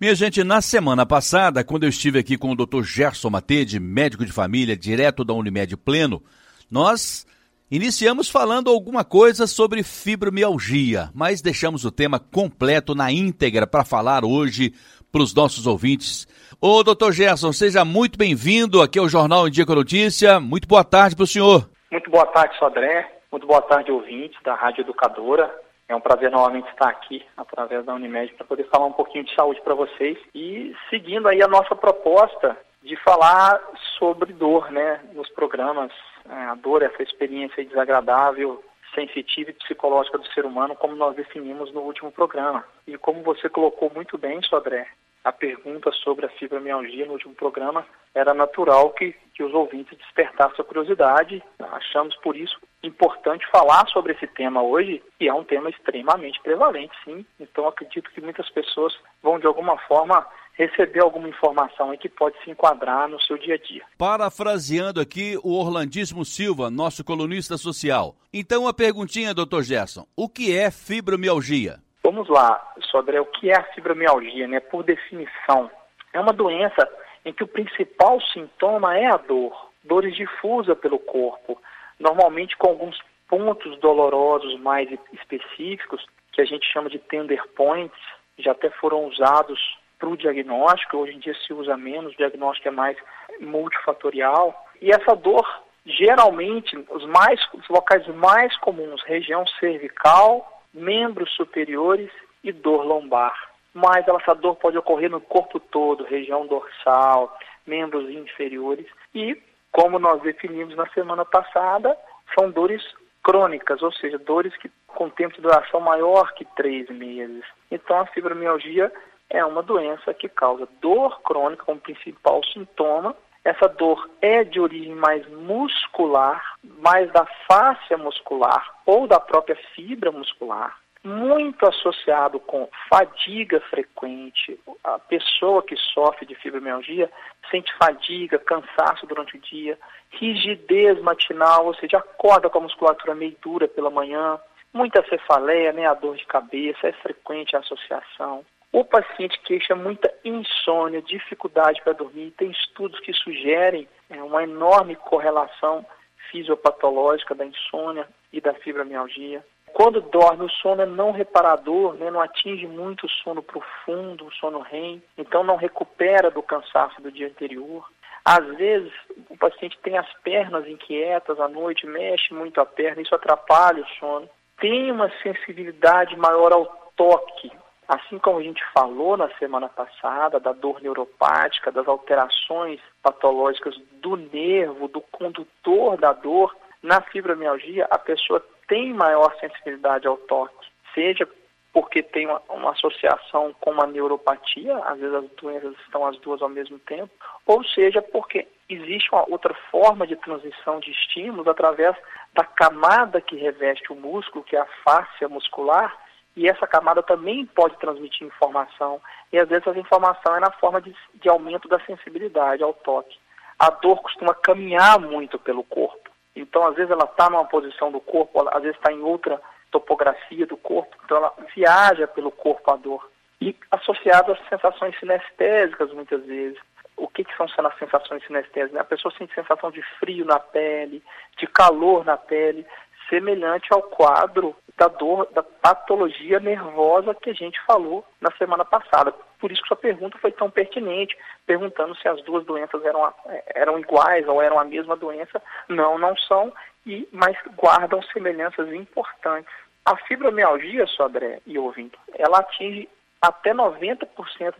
Minha gente, na semana passada, quando eu estive aqui com o Dr. Gerson Matede, médico de família, direto da Unimed Pleno, nós iniciamos falando alguma coisa sobre fibromialgia, mas deixamos o tema completo na íntegra para falar hoje para os nossos ouvintes. Ô, doutor Gerson, seja muito bem-vindo aqui ao Jornal em Dia com Notícia. Muito boa tarde para o senhor. Muito boa tarde, Sodré. Muito boa tarde, ouvintes da Rádio Educadora. É um prazer novamente estar aqui através da Unimed para poder falar um pouquinho de saúde para vocês e seguindo aí a nossa proposta de falar sobre dor, né, nos programas. É, a dor, essa experiência desagradável, sensitiva e psicológica do ser humano, como nós definimos no último programa. E como você colocou muito bem, Sodré, a pergunta sobre a fibromialgia no último programa, era natural que, que os ouvintes despertassem a curiosidade. Achamos, por isso, importante falar sobre esse tema hoje, que é um tema extremamente prevalente, sim. Então, acredito que muitas pessoas vão, de alguma forma, receber alguma informação que pode se enquadrar no seu dia a dia. Parafraseando aqui o Orlandismo Silva, nosso colunista social. Então, a perguntinha, doutor Gerson: o que é fibromialgia? Vamos lá, Sodré, o que é a fibromialgia, né? Por definição, é uma doença em que o principal sintoma é a dor, dores difusa pelo corpo, normalmente com alguns pontos dolorosos mais específicos, que a gente chama de tender points, já até foram usados para o diagnóstico, hoje em dia se usa menos, o diagnóstico é mais multifatorial. E essa dor, geralmente, os, mais, os locais mais comuns, região cervical, membros superiores e dor lombar. Mas essa dor pode ocorrer no corpo todo, região dorsal, membros inferiores e, como nós definimos na semana passada, são dores crônicas, ou seja, dores que com tempo de duração maior que três meses. Então, a fibromialgia é uma doença que causa dor crônica como principal sintoma. Essa dor é de origem mais muscular, mais da fáscia muscular ou da própria fibra muscular, muito associado com fadiga frequente. A pessoa que sofre de fibromialgia sente fadiga, cansaço durante o dia, rigidez matinal, ou seja, acorda com a musculatura meio dura pela manhã, muita cefaleia, né, a dor de cabeça, é frequente a associação. O paciente queixa muita insônia, dificuldade para dormir. Tem estudos que sugerem é, uma enorme correlação fisiopatológica da insônia e da fibromialgia. Quando dorme, o sono é não reparador, né, não atinge muito o sono profundo, o sono REM, então não recupera do cansaço do dia anterior. Às vezes, o paciente tem as pernas inquietas à noite, mexe muito a perna, isso atrapalha o sono. Tem uma sensibilidade maior ao toque, Assim como a gente falou na semana passada da dor neuropática, das alterações patológicas do nervo, do condutor da dor, na fibromialgia a pessoa tem maior sensibilidade ao toque, seja porque tem uma, uma, associação com uma neuropatia, às vezes as doenças estão as duas ao mesmo tempo, ou seja porque existe uma outra forma de transmissão de estímulos através da camada que reveste o músculo, que é a fáscia muscular, e essa camada também pode transmitir informação, e às vezes essa informação é na forma de, de aumento da sensibilidade ao toque. A dor costuma caminhar muito pelo corpo, então às vezes ela está numa posição do corpo, às vezes está em outra topografia do corpo, então ela viaja pelo corpo a dor. E associado às sensações sinestésicas muitas vezes. O que, que são as sensações sinestésicas? A pessoa sente sensação de frio na pele, de calor na pele, semelhante ao quadro da dor, da patologia nervosa que a gente falou na semana passada. Por isso que sua pergunta foi tão pertinente, perguntando se as duas doenças eram, eram iguais ou eram a mesma doença. Não, não são, e, mas guardam semelhanças importantes. A fibromialgia, Sodré e ouvindo, ela atinge até 90%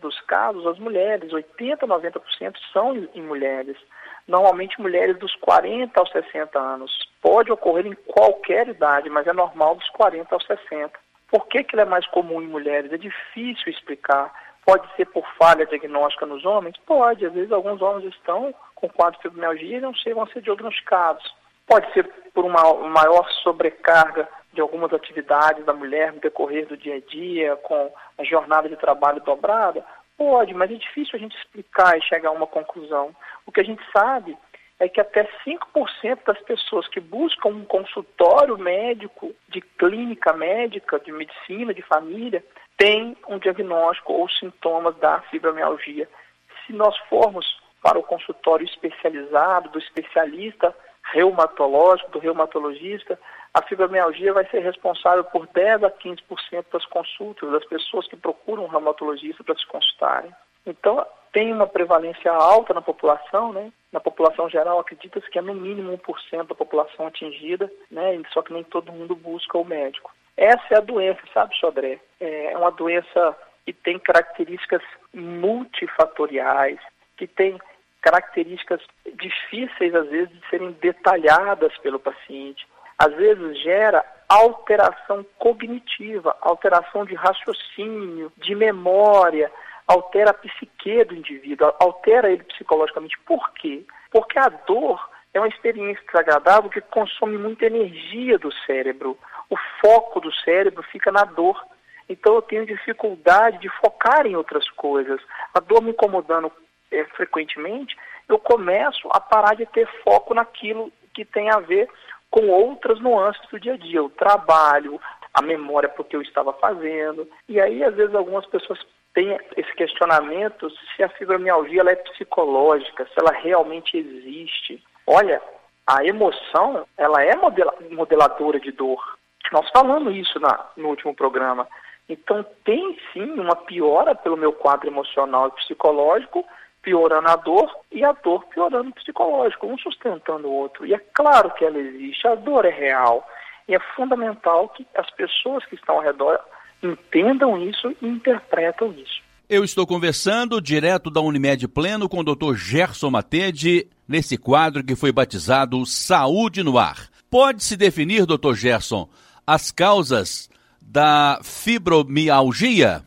dos casos as mulheres, 80%, 90% são em mulheres normalmente mulheres dos 40 aos 60 anos. Pode ocorrer em qualquer idade, mas é normal dos 40 aos 60. Por que, que ele é mais comum em mulheres? É difícil explicar. Pode ser por falha diagnóstica nos homens? Pode. Às vezes alguns homens estão com quadro de fibromialgia e não chegam a ser diagnosticados. Pode ser por uma maior sobrecarga de algumas atividades da mulher no decorrer do dia a dia, com a jornada de trabalho dobrada. Pode, mas é difícil a gente explicar e chegar a uma conclusão. O que a gente sabe é que até 5% das pessoas que buscam um consultório médico, de clínica médica, de medicina, de família, têm um diagnóstico ou sintomas da fibromialgia. Se nós formos para o consultório especializado, do especialista reumatológico, do reumatologista, a fibromialgia vai ser responsável por 10 a 15% das consultas das pessoas que procuram um reumatologista para se consultarem. Então, tem uma prevalência alta na população, né? Na população geral, acredita-se que é no mínimo 1% da população atingida, né? Só que nem todo mundo busca o médico. Essa é a doença, sabe, Sodré? É uma doença que tem características multifatoriais, que tem características difíceis, às vezes, de serem detalhadas pelo paciente. Às vezes gera alteração cognitiva, alteração de raciocínio, de memória, altera a psique do indivíduo, altera ele psicologicamente. Por quê? Porque a dor é uma experiência desagradável que consome muita energia do cérebro. O foco do cérebro fica na dor. Então eu tenho dificuldade de focar em outras coisas. A dor me incomodando é, frequentemente, eu começo a parar de ter foco naquilo que tem a ver com outras nuances do dia a dia, o trabalho, a memória porque eu estava fazendo. E aí, às vezes, algumas pessoas têm esse questionamento se a fibromialgia ela é psicológica, se ela realmente existe. Olha, a emoção, ela é modela modeladora de dor. Nós falamos isso na, no último programa. Então, tem sim uma piora pelo meu quadro emocional e psicológico, piorando a dor e a dor piorando o psicológico, um sustentando o outro. E é claro que ela existe, a dor é real. E é fundamental que as pessoas que estão ao redor entendam isso e interpretam isso. Eu estou conversando direto da Unimed Pleno com o Dr. Gerson Matede, nesse quadro que foi batizado Saúde no Ar. Pode-se definir, Dr. Gerson, as causas da fibromialgia?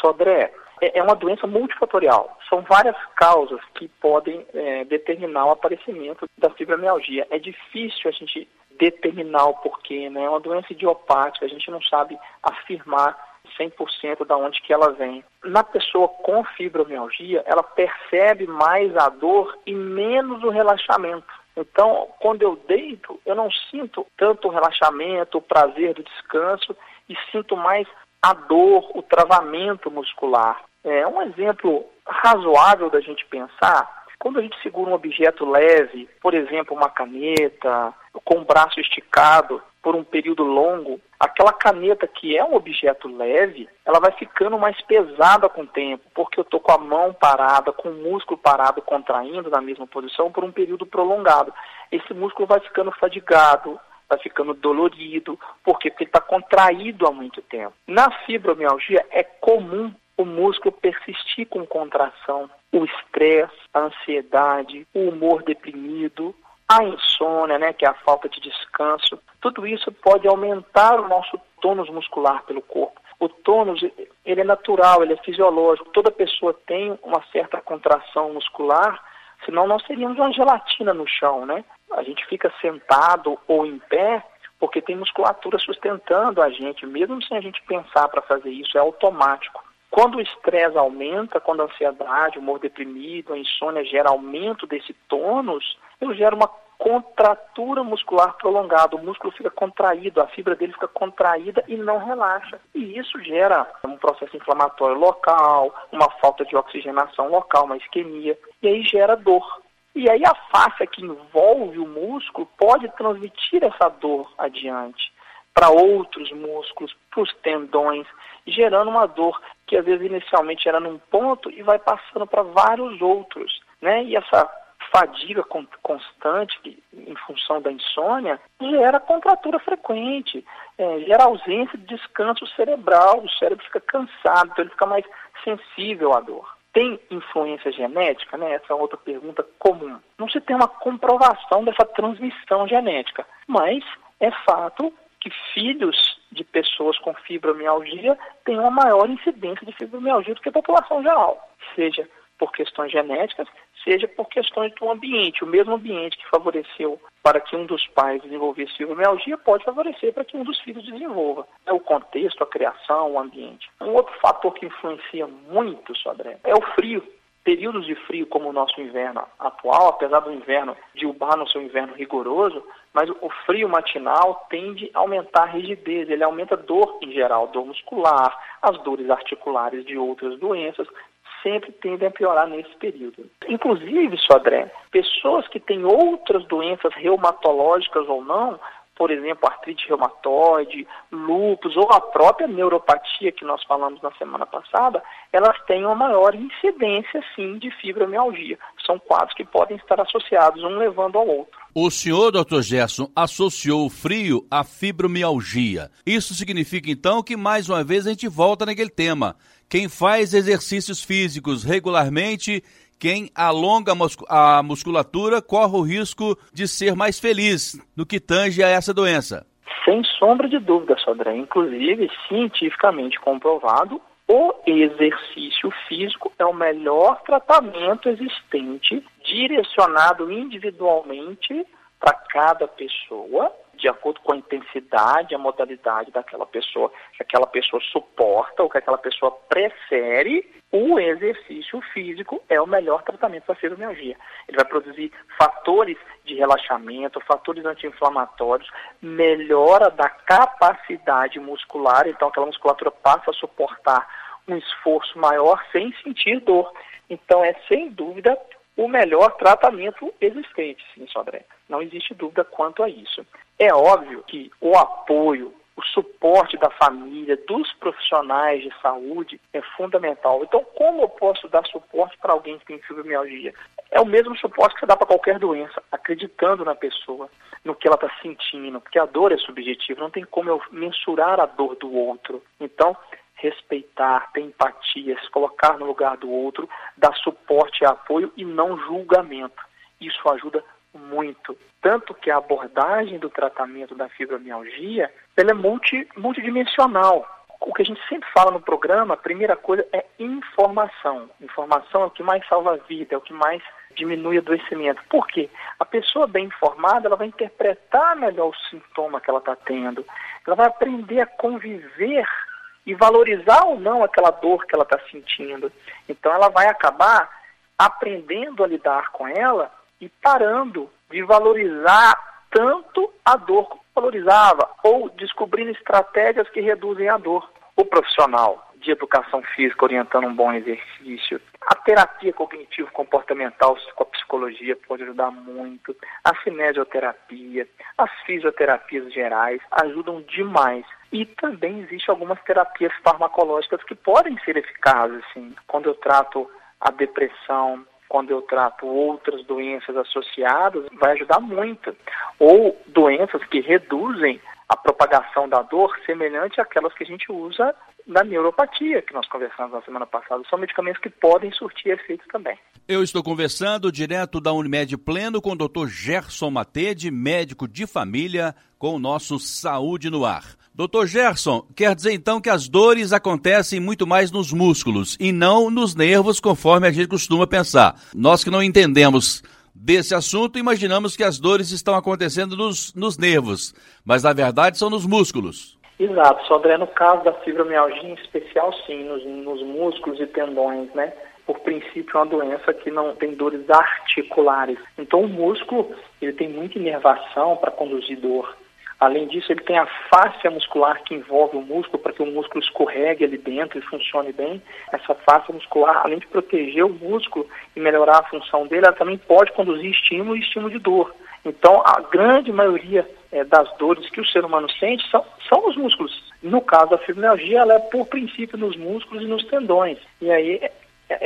Sodré, é, é uma doença multifatorial. São várias causas que podem é, determinar o aparecimento da fibromialgia. É difícil a gente determinar o porquê, né? É uma doença idiopática, a gente não sabe afirmar 100% da onde que ela vem. Na pessoa com fibromialgia, ela percebe mais a dor e menos o relaxamento. Então, quando eu deito, eu não sinto tanto o relaxamento, o prazer do descanso e sinto mais a dor, o travamento muscular. É um exemplo razoável da gente pensar quando a gente segura um objeto leve, por exemplo, uma caneta, com o braço esticado por um período longo, aquela caneta que é um objeto leve, ela vai ficando mais pesada com o tempo, porque eu estou com a mão parada, com o músculo parado, contraindo na mesma posição por um período prolongado. Esse músculo vai ficando fadigado, vai ficando dolorido? Porque ele está contraído há muito tempo. Na fibromialgia é comum o músculo persistir com contração, o estresse, a ansiedade, o humor deprimido, a insônia, né, que é a falta de descanso, tudo isso pode aumentar o nosso tônus muscular pelo corpo. O tônus, ele é natural, ele é fisiológico. Toda pessoa tem uma certa contração muscular, senão nós teríamos uma gelatina no chão, né? A gente fica sentado ou em pé porque tem musculatura sustentando a gente, mesmo sem a gente pensar para fazer isso, é automático. Quando o estresse aumenta, quando a ansiedade, o humor deprimido, a insônia gera aumento desse tônus, eu gero uma contratura muscular prolongada. O músculo fica contraído, a fibra dele fica contraída e não relaxa. E isso gera um processo inflamatório local, uma falta de oxigenação local, uma isquemia, e aí gera dor. E aí a face que envolve o músculo pode transmitir essa dor adiante para outros músculos, para os tendões, gerando uma dor que às vezes inicialmente era num ponto e vai passando para vários outros, né? E essa fadiga constante em função da insônia gera contratura frequente, é, gera ausência de descanso cerebral, o cérebro fica cansado, então ele fica mais sensível à dor. Tem influência genética? Né? Essa é outra pergunta comum. Não se tem uma comprovação dessa transmissão genética, mas é fato que filhos de pessoas com fibromialgia têm uma maior incidência de fibromialgia do que a população geral, seja por questões genéticas, seja por questões do ambiente. O mesmo ambiente que favoreceu para que um dos pais desenvolvesse fibromialgia pode favorecer para que um dos filhos desenvolva. É o contexto, a criação, o ambiente. Um outro fator que influencia muito, Sodré, é o frio. períodos de frio como o nosso inverno atual, apesar do inverno de Ubá no seu inverno rigoroso, mas o frio matinal tende a aumentar a rigidez, ele aumenta a dor em geral, dor muscular, as dores articulares de outras doenças, sempre tendem a piorar nesse período. Inclusive, Sodré, pessoas que têm outras doenças reumatológicas ou não, por exemplo, artrite reumatoide, lúpus ou a própria neuropatia que nós falamos na semana passada, elas têm uma maior incidência, sim, de fibromialgia. São quadros que podem estar associados, um levando ao outro. O senhor, Dr. Gerson, associou o frio à fibromialgia. Isso significa, então, que mais uma vez a gente volta naquele tema. Quem faz exercícios físicos regularmente quem alonga a musculatura corre o risco de ser mais feliz no que tange a essa doença. Sem sombra de dúvida, Sodré. Inclusive, cientificamente comprovado, o exercício físico é o melhor tratamento existente, direcionado individualmente para cada pessoa de acordo com a intensidade, a modalidade daquela pessoa, que aquela pessoa suporta ou que aquela pessoa prefere, o exercício físico é o melhor tratamento para a fibromialgia. Ele vai produzir fatores de relaxamento, fatores anti-inflamatórios, melhora da capacidade muscular, então aquela musculatura passa a suportar um esforço maior sem sentir dor. Então é sem dúvida o melhor tratamento existente, sim, Sodré. Não existe dúvida quanto a isso. É óbvio que o apoio, o suporte da família, dos profissionais de saúde é fundamental. Então, como eu posso dar suporte para alguém que tem fibromialgia? É o mesmo suporte que você dá para qualquer doença, acreditando na pessoa, no que ela está sentindo, porque a dor é subjetiva, não tem como eu mensurar a dor do outro. Então, respeitar, ter empatia, se colocar no lugar do outro, dar suporte e apoio e não julgamento. Isso ajuda muito. Tanto que a abordagem do tratamento da fibromialgia ela é multi, multidimensional. O que a gente sempre fala no programa, a primeira coisa é informação. Informação é o que mais salva a vida, é o que mais diminui o adoecimento. Por quê? A pessoa bem informada, ela vai interpretar melhor o sintoma que ela está tendo. Ela vai aprender a conviver e valorizar ou não aquela dor que ela está sentindo. Então ela vai acabar aprendendo a lidar com ela e parando de valorizar tanto a dor como valorizava, ou descobrindo estratégias que reduzem a dor. O profissional de educação física orientando um bom exercício, a terapia cognitivo-comportamental com a psicologia pode ajudar muito, a cinesioterapia, as fisioterapias gerais ajudam demais. E também existem algumas terapias farmacológicas que podem ser eficazes, sim. Quando eu trato a depressão, quando eu trato outras doenças associadas, vai ajudar muito. Ou doenças que reduzem a propagação da dor semelhante àquelas que a gente usa na neuropatia, que nós conversamos na semana passada. São medicamentos que podem surtir efeito também. Eu estou conversando direto da Unimed Pleno com o Dr. Gerson Matede, médico de família, com o nosso Saúde no Ar. Doutor Gerson, quer dizer então que as dores acontecem muito mais nos músculos e não nos nervos, conforme a gente costuma pensar. Nós que não entendemos desse assunto, imaginamos que as dores estão acontecendo nos, nos nervos, mas na verdade são nos músculos. Exato, Sodré, no caso da fibromialgia em especial, sim, nos, nos músculos e tendões, né? Por princípio, é uma doença que não tem dores articulares. Então, o músculo, ele tem muita inervação para conduzir dor. Além disso, ele tem a fáscia muscular que envolve o músculo para que o músculo escorregue ali dentro e funcione bem. Essa fáscia muscular, além de proteger o músculo e melhorar a função dele, ela também pode conduzir estímulo e estímulo de dor. Então, a grande maioria é, das dores que o ser humano sente são, são os músculos. No caso da fibromialgia, ela é por princípio nos músculos e nos tendões. E aí, é,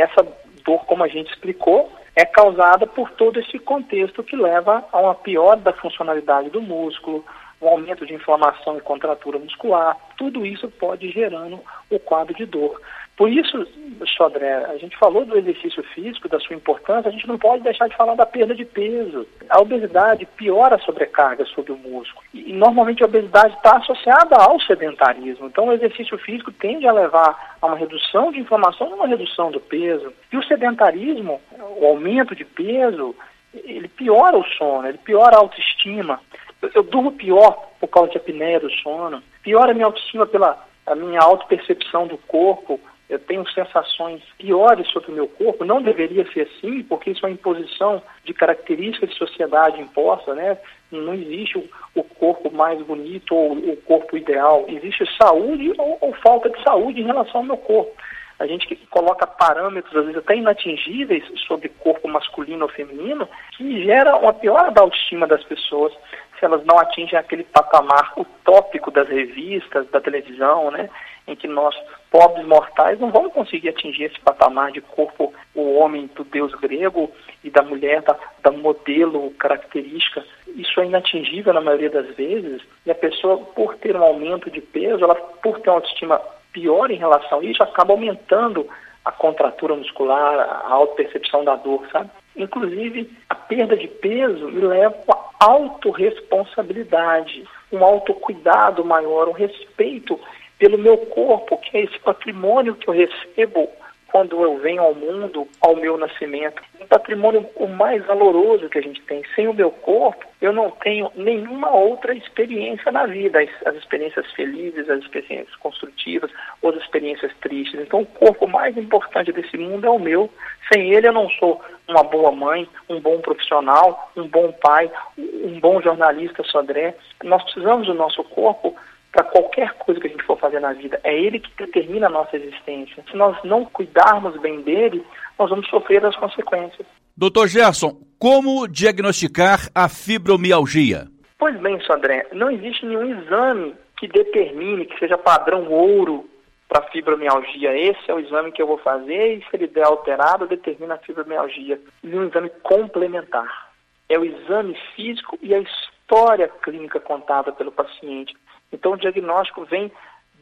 essa dor, como a gente explicou, é causada por todo esse contexto que leva a uma piora da funcionalidade do músculo, um aumento de inflamação e contratura muscular, tudo isso pode gerando o quadro de dor. Por isso, Sodré, a gente falou do exercício físico, da sua importância, a gente não pode deixar de falar da perda de peso. A obesidade piora a sobrecarga sobre o músculo. E, normalmente a obesidade está associada ao sedentarismo. Então o exercício físico tende a levar a uma redução de inflamação e uma redução do peso. E o sedentarismo, o aumento de peso, ele piora o sono, ele piora a autoestima. Eu, eu durmo pior por causa de apneia do sono, piora a minha autoestima pela a minha autopercepção do corpo, eu tenho sensações piores sobre o meu corpo, não deveria ser assim, porque isso é uma imposição de características de sociedade imposta, né? Não existe o, corpo mais bonito ou o corpo ideal, existe saúde ou, ou falta de saúde em relação ao meu corpo. A gente coloca parâmetros, às vezes até inatingíveis, sobre corpo masculino ou feminino, que gera uma piora da autoestima das pessoas se elas não atingem aquele patamar utópico das revistas, da televisão, né? Em que nós, pobres mortais, não vamos conseguir atingir esse patamar de corpo, o homem do deus grego e da mulher, da, da modelo característica. Isso é inatingível na maioria das vezes. E a pessoa, por ter um aumento de peso, ela, por ter uma autoestima pior em relação a isso, acaba aumentando a contratura muscular, a autopercepção da dor, sabe? Inclusive, a perda de peso me leva a autorresponsabilidade, um autocuidado maior, um respeito pelo meu corpo, que é esse patrimônio que eu recebo quando eu venho ao mundo, ao meu nascimento. Um patrimônio o mais valoroso que a gente tem. Sem o meu corpo, eu não tenho nenhuma outra experiência na vida. As, as experiências felizes, as experiências construtivas, ou as experiências tristes. Então, o corpo mais importante desse mundo é o meu. Sem ele, eu não sou uma boa mãe, um bom profissional, um bom pai, um bom jornalista, Sodré. Nós precisamos do nosso corpo para qualquer coisa que a gente for fazer na vida. É ele que determina a nossa existência. Se nós não cuidarmos bem dele, nós vamos sofrer as consequências. Doutor Gerson, como diagnosticar a fibromialgia? Pois bem, Sandré, não existe nenhum exame que determine, que seja padrão ouro para fibromialgia. Esse é o exame que eu vou fazer e se ele der alterado, determina a fibromialgia. E um exame complementar. É o exame físico e a história clínica contada pelo paciente. Então, o diagnóstico vem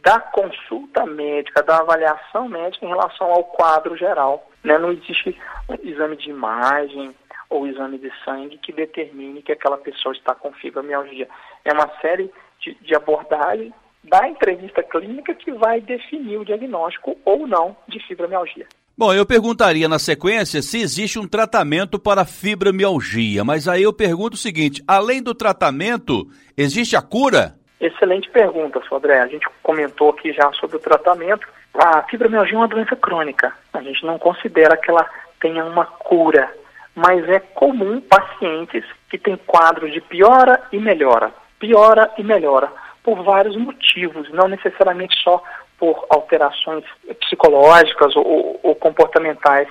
da consulta médica, da avaliação médica em relação ao quadro geral. Né? Não existe um exame de imagem ou exame de sangue que determine que aquela pessoa está com fibromialgia. É uma série de, de abordagens da entrevista clínica que vai definir o diagnóstico ou não de fibromialgia. Bom, eu perguntaria na sequência se existe um tratamento para fibromialgia, mas aí eu pergunto o seguinte: além do tratamento, existe a cura? Excelente pergunta, Sodré. A gente comentou aqui já sobre o tratamento. A fibromialgia é uma doença crônica. A gente não considera que ela tenha uma cura, mas é comum pacientes que têm quadros de piora e melhora, piora e melhora, por vários motivos, não necessariamente só por alterações psicológicas ou, ou, comportamentais.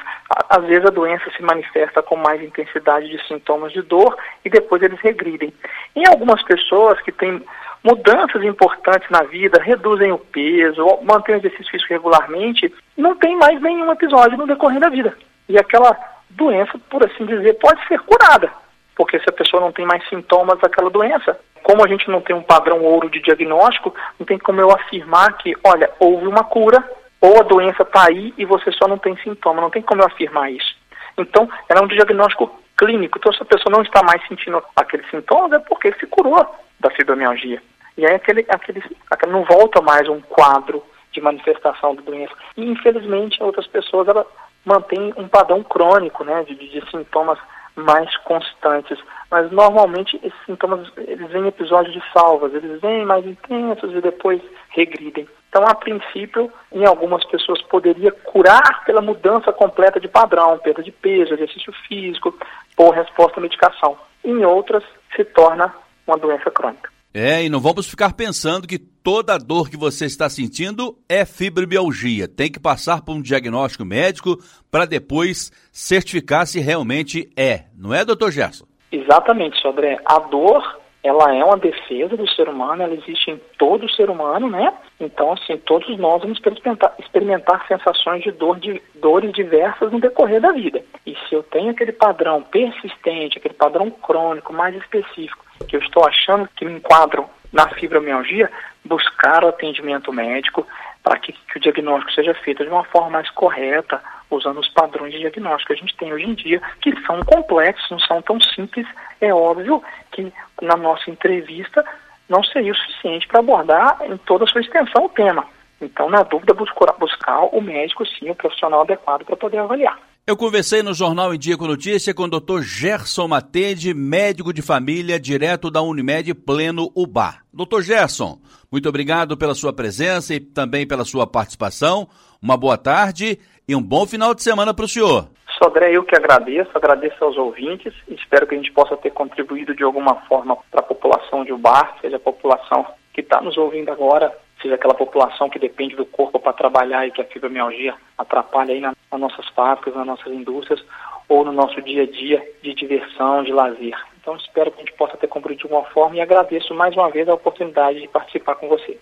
Às vezes a doença se manifesta com mais intensidade de sintomas de dor e depois eles regridem. Em algumas pessoas que têm mudanças importantes na vida, reduzem o peso, mantêm o exercício físico regularmente, não tem mais nenhum episódio no decorrer da vida. E aquela doença, por assim dizer, pode ser curada, porque se a pessoa não tem mais sintomas daquela doença, como a gente não tem um padrão ouro de diagnóstico, não tem como eu afirmar que, olha, houve uma cura, ou a doença está aí e você só não tem sintoma, não tem como eu afirmar isso. Então, ela é um diagnóstico clínico, então se a pessoa não está mais sentindo aqueles sintomas, é porque se curou da fibromialgia. E aí aquele, aquele, aquele não volta mais um quadro de manifestação da doença. E infelizmente outras pessoas ela mantêm um padrão crônico, né, de, de sintomas mais constantes. Mas normalmente esses sintomas eles vêm em episódios de salvas, eles vêm mais intensos e depois regridem. Então, a princípio, em algumas pessoas poderia curar pela mudança completa de padrão, perda de peso, exercício físico, por resposta à medicação. Em outras, se torna uma doença crônica. É, e não vamos ficar pensando que toda dor que você está sentindo é fibromialgia. Tem que passar por um diagnóstico médico para depois certificar se realmente é. Não é, doutor Gerson? Exatamente, Sodré. A dor, ela é uma defesa do ser humano, ela existe em todo ser humano, né? Então, assim, todos nós vamos experimentar, experimentar sensações de dor, de dores diversas no decorrer da vida. E se eu tenho aquele padrão persistente, aquele padrão crônico mais específico, que eu estou achando que me enquadram na fibromialgia, buscar o atendimento médico para que, que, o diagnóstico seja feito de uma forma mais correta, usando os padrões de diagnóstico que a gente tem hoje em dia, que são complexos, não são tão simples. É óbvio que na nossa entrevista não seria o suficiente para abordar em toda a sua extensão o tema. Então, na dúvida, buscar, buscar o médico, sim, o profissional adequado para poder avaliar. Eu conversei no Jornal em Dia com Notícia com o Dr. Gerson Matede, médico de família, direto da Unimed Pleno Ubar. Dr. Gerson, muito obrigado pela sua presença e também pela sua participação. Uma boa tarde e um bom final de semana para o senhor. Sodré, eu que agradeço, agradeço aos ouvintes, espero que a gente possa ter contribuído de alguma forma para a população de Ubar, seja a população que está nos ouvindo agora, seja aquela população que depende do corpo para trabalhar e que a fibromialgia atrapalha aí nas nossas fábricas, nas nossas indústrias, ou no nosso dia a dia de diversão, de lazer. Então espero que a gente possa ter cumprido de alguma forma e agradeço mais uma vez a oportunidade de participar com você.